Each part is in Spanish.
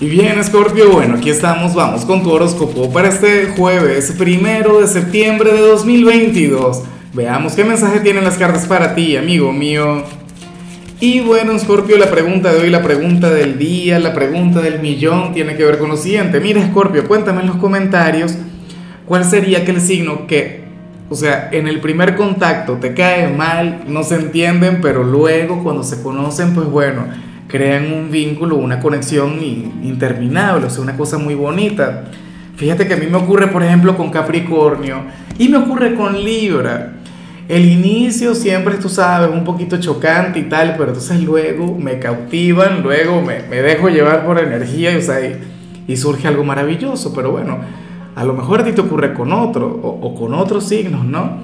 Y bien, Scorpio, bueno, aquí estamos, vamos con tu horóscopo para este jueves primero de septiembre de 2022. Veamos qué mensaje tienen las cartas para ti, amigo mío. Y bueno, Scorpio, la pregunta de hoy, la pregunta del día, la pregunta del millón tiene que ver con lo siguiente. Mira, Scorpio, cuéntame en los comentarios cuál sería aquel signo que, o sea, en el primer contacto te cae mal, no se entienden, pero luego cuando se conocen, pues bueno crean un vínculo, una conexión interminable, o sea, una cosa muy bonita. Fíjate que a mí me ocurre, por ejemplo, con Capricornio y me ocurre con Libra. El inicio siempre, tú sabes, un poquito chocante y tal, pero entonces luego me cautivan, luego me, me dejo llevar por energía y, o sea, y, surge algo maravilloso. Pero bueno, a lo mejor a ti te ocurre con otro o, o con otros signos, ¿no?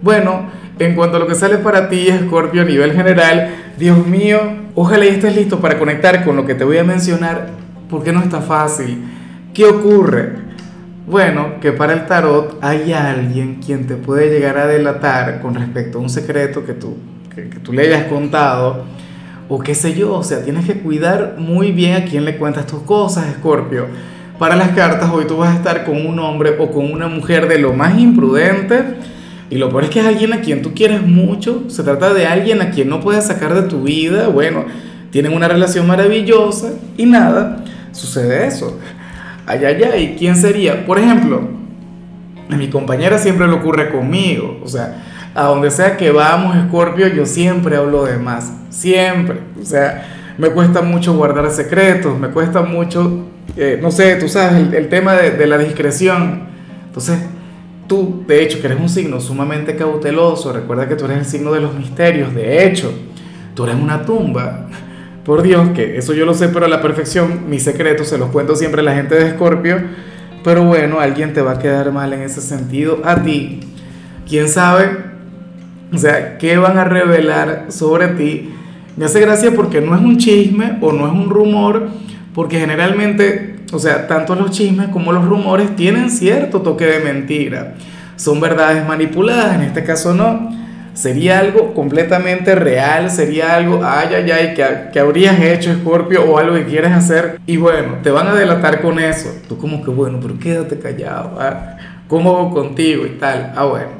Bueno, en cuanto a lo que sale para ti, Scorpio, a nivel general, Dios mío, ojalá estés listo para conectar con lo que te voy a mencionar, porque no está fácil. ¿Qué ocurre? Bueno, que para el tarot hay alguien quien te puede llegar a delatar con respecto a un secreto que tú, que, tú le hayas contado, o qué sé yo, o sea, tienes que cuidar muy bien a quién le cuentas tus cosas, Scorpio. Para las cartas, hoy tú vas a estar con un hombre o con una mujer de lo más imprudente y lo peor es que es alguien a quien tú quieres mucho, se trata de alguien a quien no puedes sacar de tu vida, bueno, tienen una relación maravillosa y nada, sucede eso. Ay, ay, ay, ¿quién sería? Por ejemplo, a mi compañera siempre le ocurre conmigo, o sea, a donde sea que vamos, Scorpio, yo siempre hablo de más, siempre, o sea, me cuesta mucho guardar secretos, me cuesta mucho, eh, no sé, tú sabes, el, el tema de, de la discreción, entonces Tú, de hecho, que eres un signo sumamente cauteloso, recuerda que tú eres el signo de los misterios, de hecho, tú eres una tumba. Por Dios, que eso yo lo sé, pero a la perfección, mis secretos se los cuento siempre a la gente de Escorpio, pero bueno, alguien te va a quedar mal en ese sentido, a ti. ¿Quién sabe? O sea, ¿qué van a revelar sobre ti? Me hace gracia porque no es un chisme o no es un rumor, porque generalmente o sea, tanto los chismes como los rumores tienen cierto toque de mentira. Son verdades manipuladas, en este caso no. Sería algo completamente real, sería algo, ay, ay, ay, que, que habrías hecho, Scorpio, o algo que quieres hacer. Y bueno, te van a delatar con eso. Tú como que, bueno, pero quédate callado, ¿ah? ¿cómo contigo y tal? Ah, bueno.